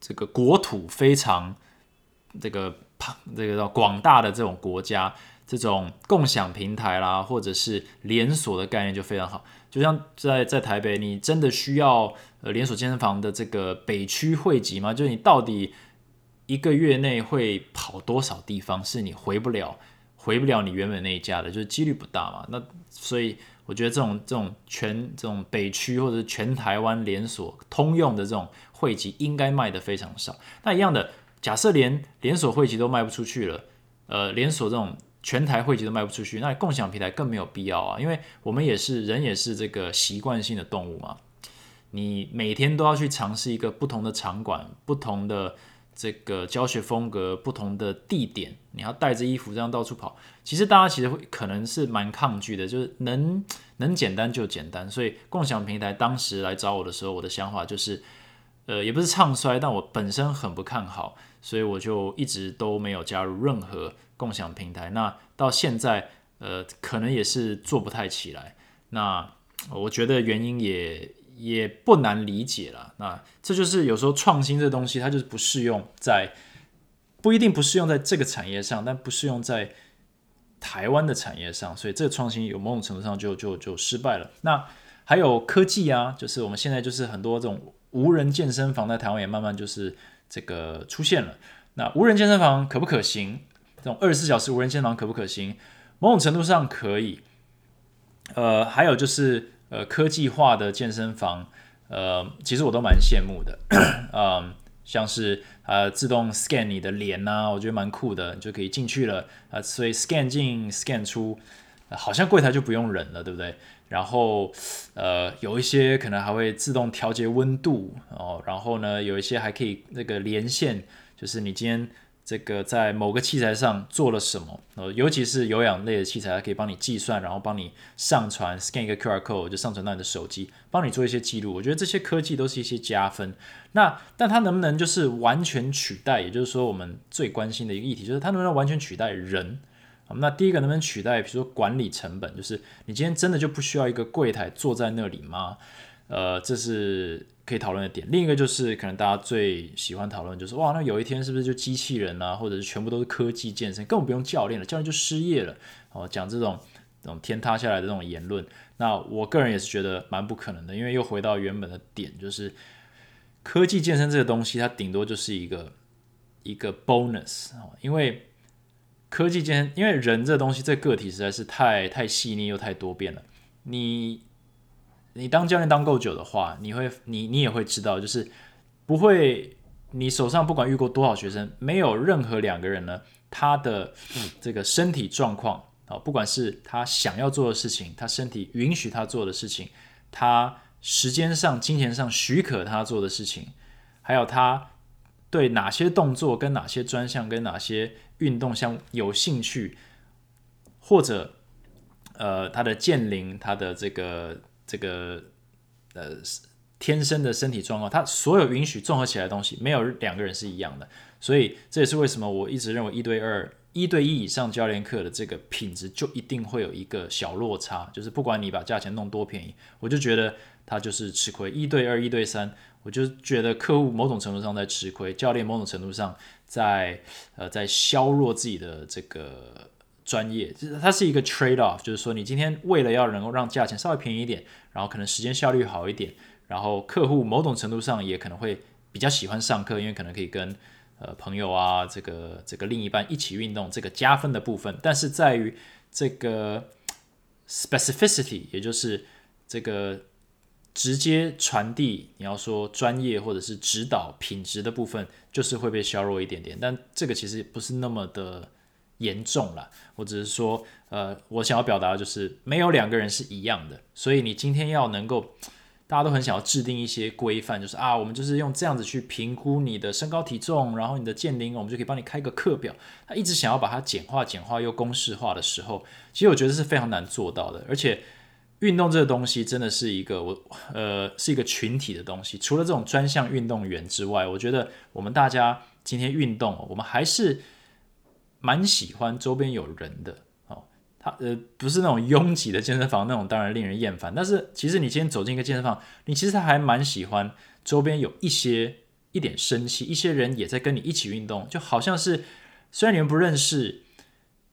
这个国土非常这个庞这个广大的这种国家，这种共享平台啦，或者是连锁的概念就非常好。就像在在台北，你真的需要呃连锁健身房的这个北区汇集吗？就是你到底一个月内会跑多少地方？是你回不了，回不了你原本那一家的，就是几率不大嘛。那所以我觉得这种这种全这种北区或者全台湾连锁通用的这种汇集应该卖的非常少。那一样的，假设连连锁汇集都卖不出去了，呃，连锁这种。全台汇集都卖不出去，那共享平台更没有必要啊！因为我们也是人，也是这个习惯性的动物嘛。你每天都要去尝试一个不同的场馆、不同的这个教学风格、不同的地点，你要带着衣服这样到处跑，其实大家其实会可能是蛮抗拒的，就是能能简单就简单。所以共享平台当时来找我的时候，我的想法就是，呃，也不是唱衰，但我本身很不看好，所以我就一直都没有加入任何。共享平台，那到现在，呃，可能也是做不太起来。那我觉得原因也也不难理解了。那这就是有时候创新这东西，它就是不适用在，不一定不适用在这个产业上，但不适用在台湾的产业上，所以这个创新有某种程度上就就就失败了。那还有科技啊，就是我们现在就是很多这种无人健身房在台湾也慢慢就是这个出现了。那无人健身房可不可行？这种二十四小时无人健身房可不可行？某种程度上可以。呃，还有就是呃科技化的健身房，呃，其实我都蛮羡慕的。嗯，像是呃自动 scan 你的脸呐，我觉得蛮酷的，你就可以进去了啊。所以 scan 进 scan 出，好像柜台就不用人了，对不对？然后呃有一些可能还会自动调节温度哦。然后呢，有一些还可以那个连线，就是你今天。这个在某个器材上做了什么？呃，尤其是有氧类的器材，它可以帮你计算，然后帮你上传，scan 一个 QR code 就上传到你的手机，帮你做一些记录。我觉得这些科技都是一些加分。那但它能不能就是完全取代？也就是说，我们最关心的一个议题就是它能不能完全取代人？那第一个能不能取代？比如说管理成本，就是你今天真的就不需要一个柜台坐在那里吗？呃，这是可以讨论的点。另一个就是可能大家最喜欢讨论就是哇，那有一天是不是就机器人啊，或者是全部都是科技健身，根本不用教练了，教练就失业了哦，讲这种这种天塌下来的这种言论。那我个人也是觉得蛮不可能的，因为又回到原本的点，就是科技健身这个东西，它顶多就是一个一个 bonus 哦，因为科技健身，因为人这东西，这个体实在是太太细腻又太多变了。你你当教练当够久的话，你会你你也会知道，就是不会你手上不管遇过多少学生，没有任何两个人呢，他的这个身体状况。啊，不管是他想要做的事情，他身体允许他做的事情，他时间上、金钱上许可他做的事情，还有他对哪些动作、跟哪些专项、跟哪些运动项有兴趣，或者呃他的健龄、他的这个这个呃天生的身体状况，他所有允许综合起来的东西，没有两个人是一样的，所以这也是为什么我一直认为一对二。一对一以上教练课的这个品质就一定会有一个小落差，就是不管你把价钱弄多便宜，我就觉得他就是吃亏。一对二、一对三，我就觉得客户某种程度上在吃亏，教练某种程度上在呃在削弱自己的这个专业，就是它是一个 trade off，就是说你今天为了要能够让价钱稍微便宜一点，然后可能时间效率好一点，然后客户某种程度上也可能会比较喜欢上课，因为可能可以跟。呃，朋友啊，这个这个另一半一起运动，这个加分的部分，但是在于这个 specificity，也就是这个直接传递，你要说专业或者是指导品质的部分，就是会被削弱一点点。但这个其实不是那么的严重了，我只是说，呃，我想要表达的就是没有两个人是一样的，所以你今天要能够。大家都很想要制定一些规范，就是啊，我们就是用这样子去评估你的身高体重，然后你的健龄，我们就可以帮你开个课表。他一直想要把它简化、简化又公式化的时候，其实我觉得是非常难做到的。而且运动这个东西真的是一个我呃是一个群体的东西，除了这种专项运动员之外，我觉得我们大家今天运动，我们还是蛮喜欢周边有人的。它呃不是那种拥挤的健身房那种，当然令人厌烦。但是其实你今天走进一个健身房，你其实还蛮喜欢周边有一些一点生气，一些人也在跟你一起运动，就好像是虽然你们不认识，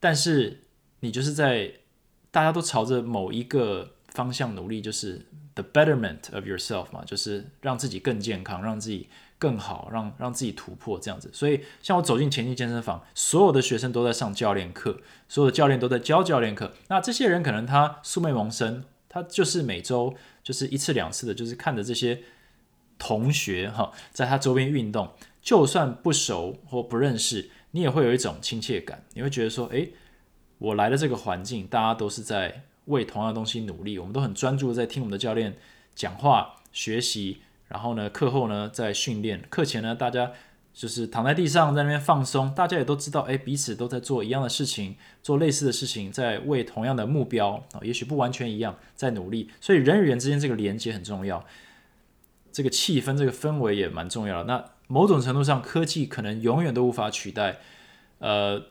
但是你就是在大家都朝着某一个方向努力，就是 the betterment of yourself 嘛，就是让自己更健康，让自己。更好让让自己突破这样子，所以像我走进前进健身房，所有的学生都在上教练课，所有的教练都在教教练课。那这些人可能他素昧蒙生，他就是每周就是一次两次的，就是看着这些同学哈，在他周边运动，就算不熟或不认识，你也会有一种亲切感，你会觉得说，诶，我来的这个环境，大家都是在为同样的东西努力，我们都很专注在听我们的教练讲话学习。然后呢，课后呢在训练，课前呢大家就是躺在地上在那边放松，大家也都知道，哎，彼此都在做一样的事情，做类似的事情，在为同样的目标啊，也许不完全一样，在努力。所以人与人之间这个连接很重要，这个气氛、这个氛围也蛮重要的。那某种程度上，科技可能永远都无法取代，呃。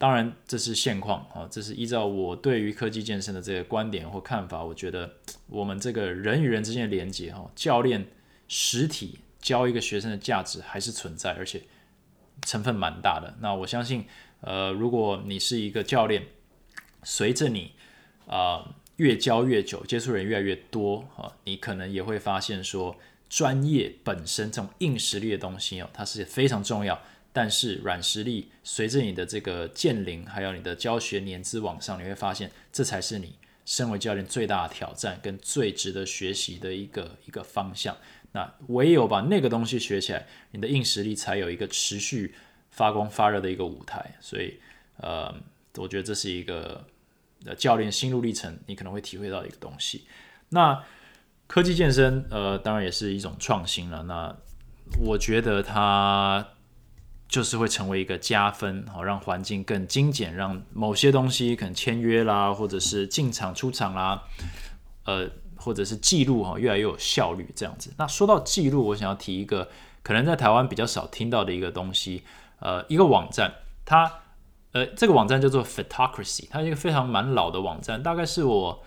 当然，这是现况啊，这是依照我对于科技健身的这个观点或看法，我觉得 我们这个人与人之间的连接，哈，教练实体教一个学生的价值还是存在，而且成分蛮大的。那我相信，呃，如果你是一个教练，随着你啊越教越久，接触人越来越多啊，你可能也会发现说，专业本身这种硬实力的东西哦，它是非常重要。但是软实力随着你的这个建龄，还有你的教学年资往上，你会发现这才是你身为教练最大的挑战跟最值得学习的一个一个方向。那唯有把那个东西学起来，你的硬实力才有一个持续发光发热的一个舞台。所以，呃，我觉得这是一个教练心路历程，你可能会体会到一个东西。那科技健身，呃，当然也是一种创新了。那我觉得它。就是会成为一个加分，好让环境更精简，让某些东西可能签约啦，或者是进场出场啦，呃，或者是记录哈，越来越有效率这样子。那说到记录，我想要提一个可能在台湾比较少听到的一个东西，呃，一个网站，它呃这个网站叫做 Photocracy，它是一个非常蛮老的网站，大概是我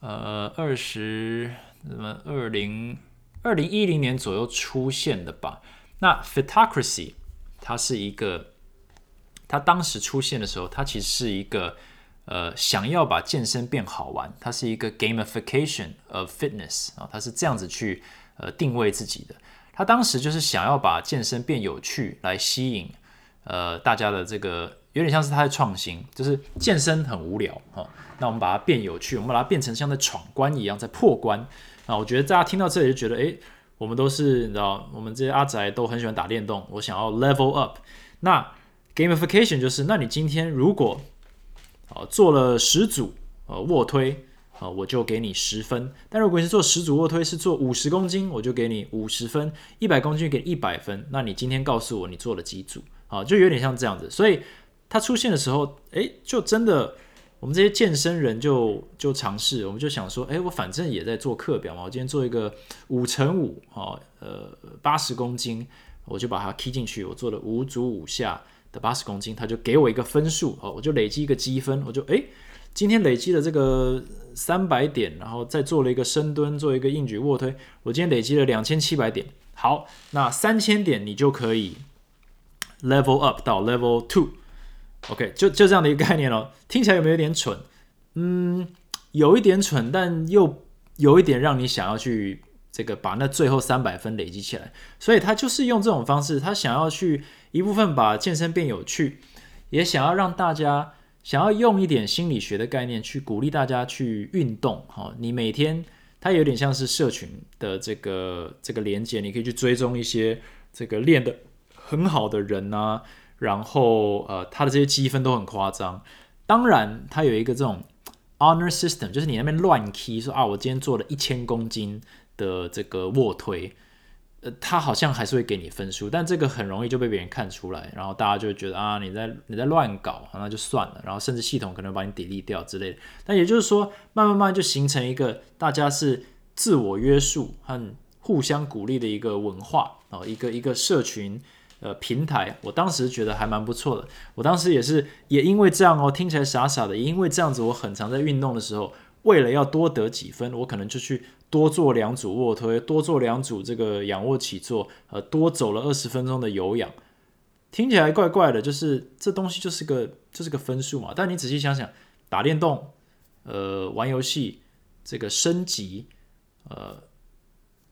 呃二十什么二零二零一零年左右出现的吧。那 Photocracy 它是一个，它当时出现的时候，它其实是一个呃想要把健身变好玩，它是一个 gamification of fitness 啊，它是这样子去呃定位自己的。他当时就是想要把健身变有趣，来吸引呃大家的这个。有点像是他在创新，就是健身很无聊哈，那我们把它变有趣，我们把它变成像在闯关一样，在破关啊。我觉得大家听到这里就觉得，诶，我们都是你知道，我们这些阿宅都很喜欢打电动，我想要 level up。那 gamification 就是，那你今天如果哦做了十组呃卧推啊，我就给你十分；但如果你是做十组卧推，是做五十公斤，我就给你五十分；一百公斤给一百分。那你今天告诉我你做了几组啊？就有点像这样子，所以。它出现的时候，哎，就真的，我们这些健身人就就尝试，我们就想说，哎，我反正也在做课表嘛，我今天做一个五乘五，哦，呃，八十公斤，我就把它 key 进去，我做了五组五下的八十公斤，他就给我一个分数，哦，我就累积一个积分，我就哎，今天累积了这个三百点，然后再做了一个深蹲，做一个硬举卧推，我今天累积了两千七百点，好，那三千点你就可以 level up 到 level two。OK，就就这样的一个概念咯，听起来有没有点蠢？嗯，有一点蠢，但又有一点让你想要去这个把那最后三百分累积起来。所以他就是用这种方式，他想要去一部分把健身变有趣，也想要让大家想要用一点心理学的概念去鼓励大家去运动。哈，你每天它有点像是社群的这个这个连接，你可以去追踪一些这个练的很好的人呐。然后，呃，他的这些积分都很夸张。当然，他有一个这种 honor system，就是你那边乱 key 说啊，我今天做了一千公斤的这个卧推，呃，他好像还是会给你分数，但这个很容易就被别人看出来，然后大家就觉得啊，你在你在乱搞，那就算了。然后甚至系统可能把你 delete 掉之类的。但也就是说，慢慢慢就形成一个大家是自我约束和互相鼓励的一个文化啊，一个一个社群。呃，平台，我当时觉得还蛮不错的。我当时也是，也因为这样哦，听起来傻傻的，也因为这样子，我很常在运动的时候，为了要多得几分，我可能就去多做两组卧推，多做两组这个仰卧起坐，呃，多走了二十分钟的有氧。听起来怪怪的，就是这东西就是个就是个分数嘛。但你仔细想想，打电动，呃，玩游戏，这个升级，呃。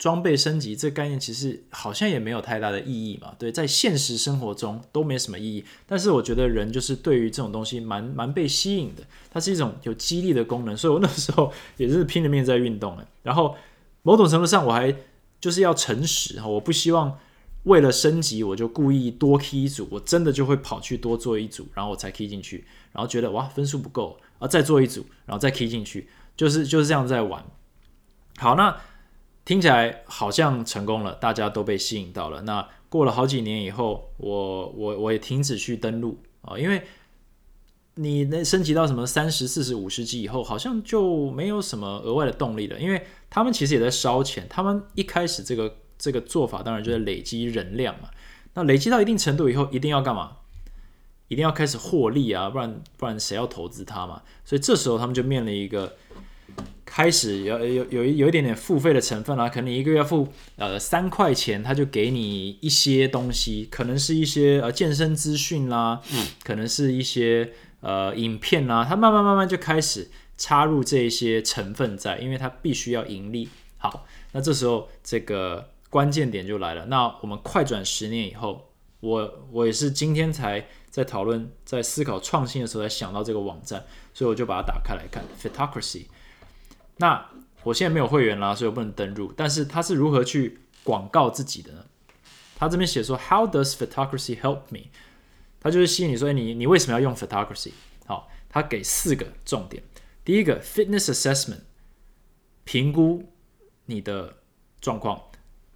装备升级这概念其实好像也没有太大的意义嘛，对，在现实生活中都没什么意义。但是我觉得人就是对于这种东西蛮蛮被吸引的，它是一种有激励的功能，所以我那时候也是拼了命在运动了。然后某种程度上我还就是要诚实哈，我不希望为了升级我就故意多 key 一组，我真的就会跑去多做一组，然后我才 key 进去，然后觉得哇分数不够啊，再做一组，然后再 key 进去，就是就是这样在玩。好，那。听起来好像成功了，大家都被吸引到了。那过了好几年以后，我我我也停止去登录啊，因为你那升级到什么三十四十五十级以后，好像就没有什么额外的动力了。因为他们其实也在烧钱，他们一开始这个这个做法当然就是累积人量嘛。那累积到一定程度以后，一定要干嘛？一定要开始获利啊，不然不然谁要投资它嘛？所以这时候他们就面临一个。开始有有有有一点点付费的成分啦，可能一个月付呃三块钱，他就给你一些东西，可能是一些呃健身资讯啦，嗯，可能是一些呃影片啦，他慢慢慢慢就开始插入这些成分在，因为他必须要盈利。好，那这时候这个关键点就来了。那我们快转十年以后，我我也是今天才在讨论，在思考创新的时候才想到这个网站，所以我就把它打开来看，Fitocracy。那我现在没有会员啦，所以我不能登入。但是他是如何去广告自己的呢？他这边写说，How does photography help me？他就是吸引你说，你你为什么要用 photography？好，他给四个重点。第一个，fitness assessment，评估你的状况。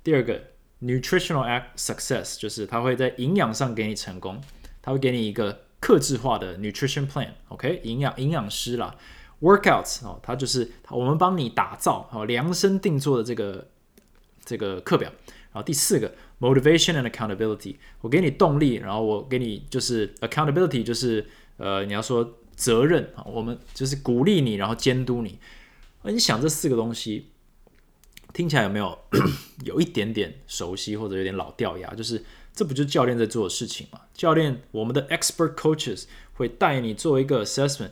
第二个，nutritional act success，就是他会在营养上给你成功，他会给你一个克制化的 nutrition plan。OK，营养营养师啦。Workouts 哦，它就是我们帮你打造哦量身定做的这个这个课表。然后第四个 motivation and accountability，我给你动力，然后我给你就是 accountability，就是呃你要说责任啊，我们就是鼓励你，然后监督你。你想这四个东西，听起来有没有 有一点点熟悉或者有点老掉牙？就是这不就是教练在做的事情吗？教练，我们的 expert coaches 会带你做一个 assessment，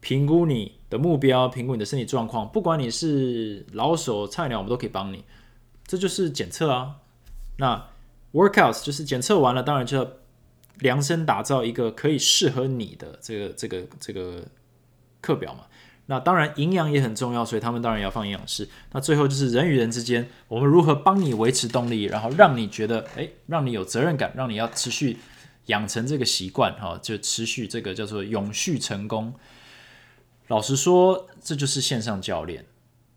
评估你的目标，评估你的身体状况。不管你是老手菜鸟，我们都可以帮你。这就是检测啊。那 workouts 就是检测完了，当然就要量身打造一个可以适合你的这个这个这个课表嘛。那当然，营养也很重要，所以他们当然要放营养师。那最后就是人与人之间，我们如何帮你维持动力，然后让你觉得，哎，让你有责任感，让你要持续养成这个习惯，哈，就持续这个叫做永续成功。老实说，这就是线上教练。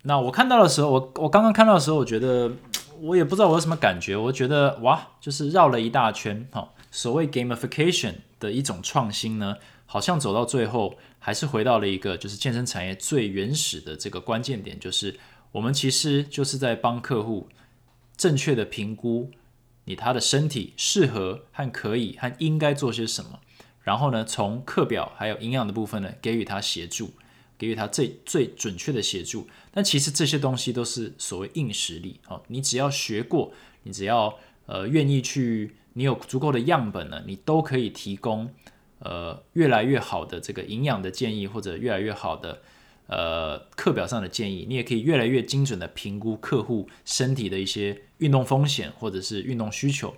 那我看到的时候，我我刚刚看到的时候，我觉得我也不知道我有什么感觉，我觉得哇，就是绕了一大圈，哈，所谓 gamification 的一种创新呢。好像走到最后，还是回到了一个就是健身产业最原始的这个关键点，就是我们其实就是在帮客户正确的评估你他的身体适合和可以和应该做些什么，然后呢，从课表还有营养的部分呢，给予他协助，给予他最最准确的协助。但其实这些东西都是所谓硬实力哦，你只要学过，你只要呃愿意去，你有足够的样本呢，你都可以提供。呃，越来越好的这个营养的建议，或者越来越好的呃课表上的建议，你也可以越来越精准的评估客户身体的一些运动风险或者是运动需求。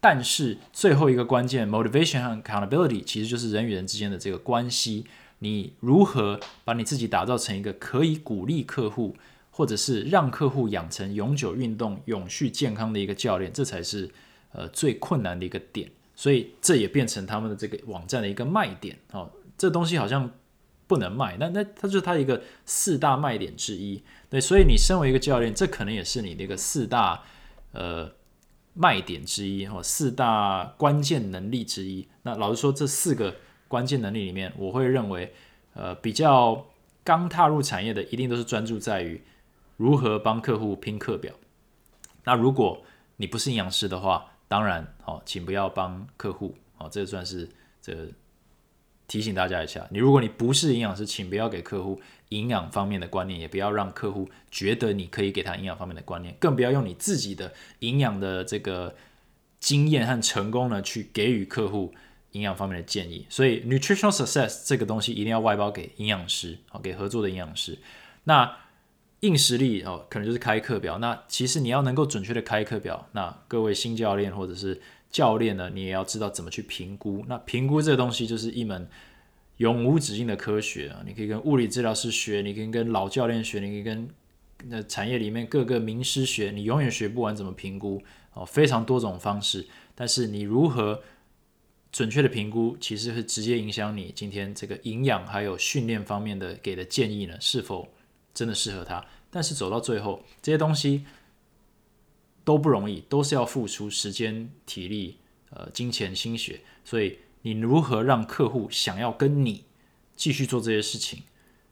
但是最后一个关键，motivation 和 accountability，其实就是人与人之间的这个关系。你如何把你自己打造成一个可以鼓励客户，或者是让客户养成永久运动、永续健康的一个教练，这才是呃最困难的一个点。所以这也变成他们的这个网站的一个卖点哦。这东西好像不能卖，那那它就是它一个四大卖点之一。对，所以你身为一个教练，这可能也是你的一个四大呃卖点之一哦，四大关键能力之一。那老实说，这四个关键能力里面，我会认为呃比较刚踏入产业的，一定都是专注在于如何帮客户拼课表。那如果你不是营养师的话，当然，好，请不要帮客户，好，这算是这提醒大家一下。你如果你不是营养师，请不要给客户营养方面的观念，也不要让客户觉得你可以给他营养方面的观念，更不要用你自己的营养的这个经验和成功呢去给予客户营养方面的建议。所以，nutritional success 这个东西一定要外包给营养师，好，给合作的营养师。那硬实力哦，可能就是开课表。那其实你要能够准确的开课表，那各位新教练或者是教练呢，你也要知道怎么去评估。那评估这个东西就是一门永无止境的科学啊！你可以跟物理治疗师学，你可以跟老教练学，你可以跟那产业里面各个名师学，你永远学不完怎么评估哦，非常多种方式。但是你如何准确的评估，其实是直接影响你今天这个营养还有训练方面的给的建议呢，是否？真的适合他，但是走到最后，这些东西都不容易，都是要付出时间、体力、呃、金钱、心血。所以，你如何让客户想要跟你继续做这些事情，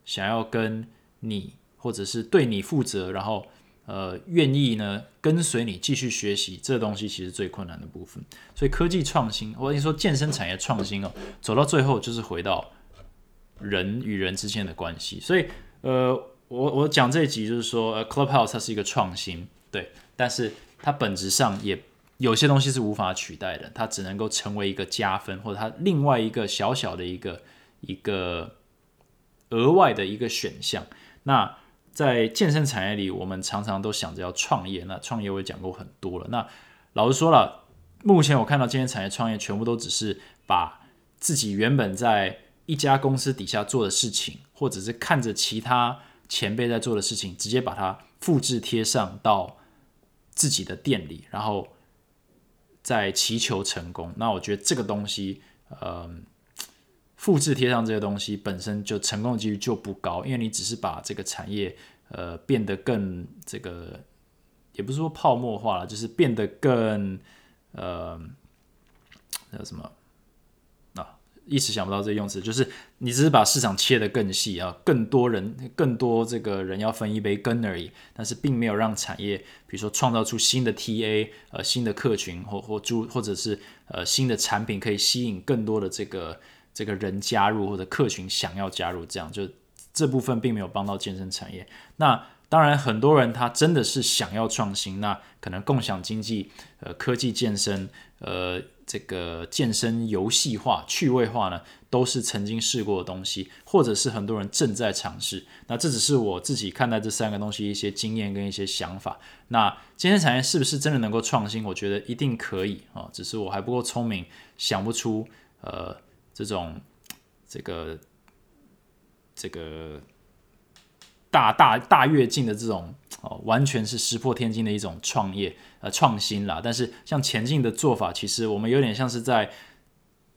想要跟你或者是对你负责，然后呃愿意呢跟随你继续学习，这东西其实最困难的部分。所以，科技创新，或者说健身产业创新哦，走到最后就是回到人与人之间的关系。所以，呃。我我讲这一集就是说，呃，Clubhouse 它是一个创新，对，但是它本质上也有些东西是无法取代的，它只能够成为一个加分，或者它另外一个小小的一个一个额外的一个选项。那在健身产业里，我们常常都想着要创业，那创业我也讲过很多了。那老实说了，目前我看到健身产业创业，全部都只是把自己原本在一家公司底下做的事情，或者是看着其他。前辈在做的事情，直接把它复制贴上到自己的店里，然后再祈求成功。那我觉得这个东西，呃，复制贴上这些东西本身就成功的几率就不高，因为你只是把这个产业呃变得更这个，也不是说泡沫化了，就是变得更呃，那什么啊。一时想不到这用词，就是你只是把市场切得更细啊，更多人、更多这个人要分一杯羹而已，但是并没有让产业，比如说创造出新的 TA，呃，新的客群或或诸或者是呃新的产品，可以吸引更多的这个这个人加入或者客群想要加入，这样就这部分并没有帮到健身产业。那当然，很多人他真的是想要创新，那可能共享经济、呃科技健身、呃这个健身游戏化、趣味化呢，都是曾经试过的东西，或者是很多人正在尝试。那这只是我自己看待这三个东西一些经验跟一些想法。那健身产业是不是真的能够创新？我觉得一定可以啊，只是我还不够聪明，想不出呃这种这个这个。大大大跃进的这种哦，完全是石破天惊的一种创业呃创新啦。但是像前进的做法，其实我们有点像是在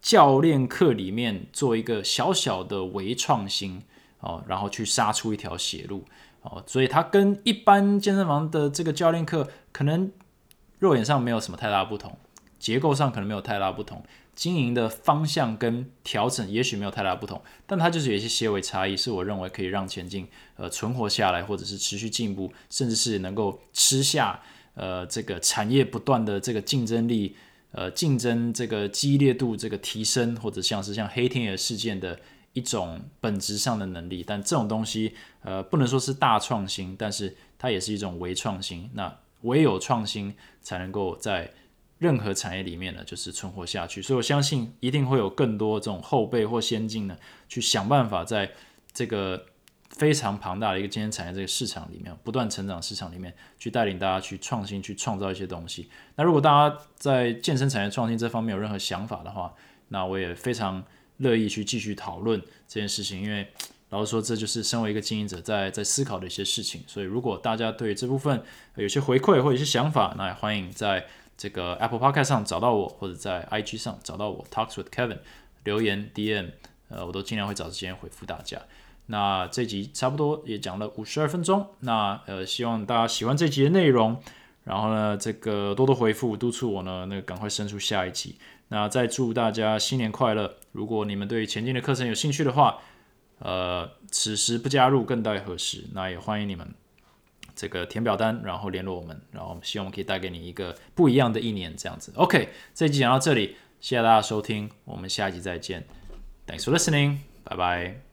教练课里面做一个小小的微创新哦，然后去杀出一条血路哦。所以它跟一般健身房的这个教练课可能肉眼上没有什么太大不同，结构上可能没有太大不同。经营的方向跟调整也许没有太大不同，但它就是有一些些微差异，是我认为可以让前进呃存活下来，或者是持续进步，甚至是能够吃下呃这个产业不断的这个竞争力，呃竞争这个激烈度这个提升，或者像是像黑天鹅事件的一种本质上的能力。但这种东西呃不能说是大创新，但是它也是一种微创新。那唯有创新才能够在。任何产业里面呢，就是存活下去，所以我相信一定会有更多这种后辈或先进呢，去想办法在这个非常庞大的一个健身产业这个市场里面，不断成长市场里面，去带领大家去创新，去创造一些东西。那如果大家在健身产业创新这方面有任何想法的话，那我也非常乐意去继续讨论这件事情，因为老实说，这就是身为一个经营者在在思考的一些事情。所以如果大家对这部分有些回馈或者一些想法，那也欢迎在。这个 Apple Podcast 上找到我，或者在 IG 上找到我，Talks with Kevin 留言 DM，呃，我都尽量会找时间回复大家。那这集差不多也讲了五十二分钟，那呃，希望大家喜欢这集的内容，然后呢，这个多多回复督促我呢，那个赶快生出下一集。那再祝大家新年快乐！如果你们对前进的课程有兴趣的话，呃，此时不加入更待何时？那也欢迎你们。这个填表单，然后联络我们，然后希望我们可以带给你一个不一样的一年，这样子。OK，这集讲到这里，谢谢大家收听，我们下一集再见。Thanks for listening，拜拜。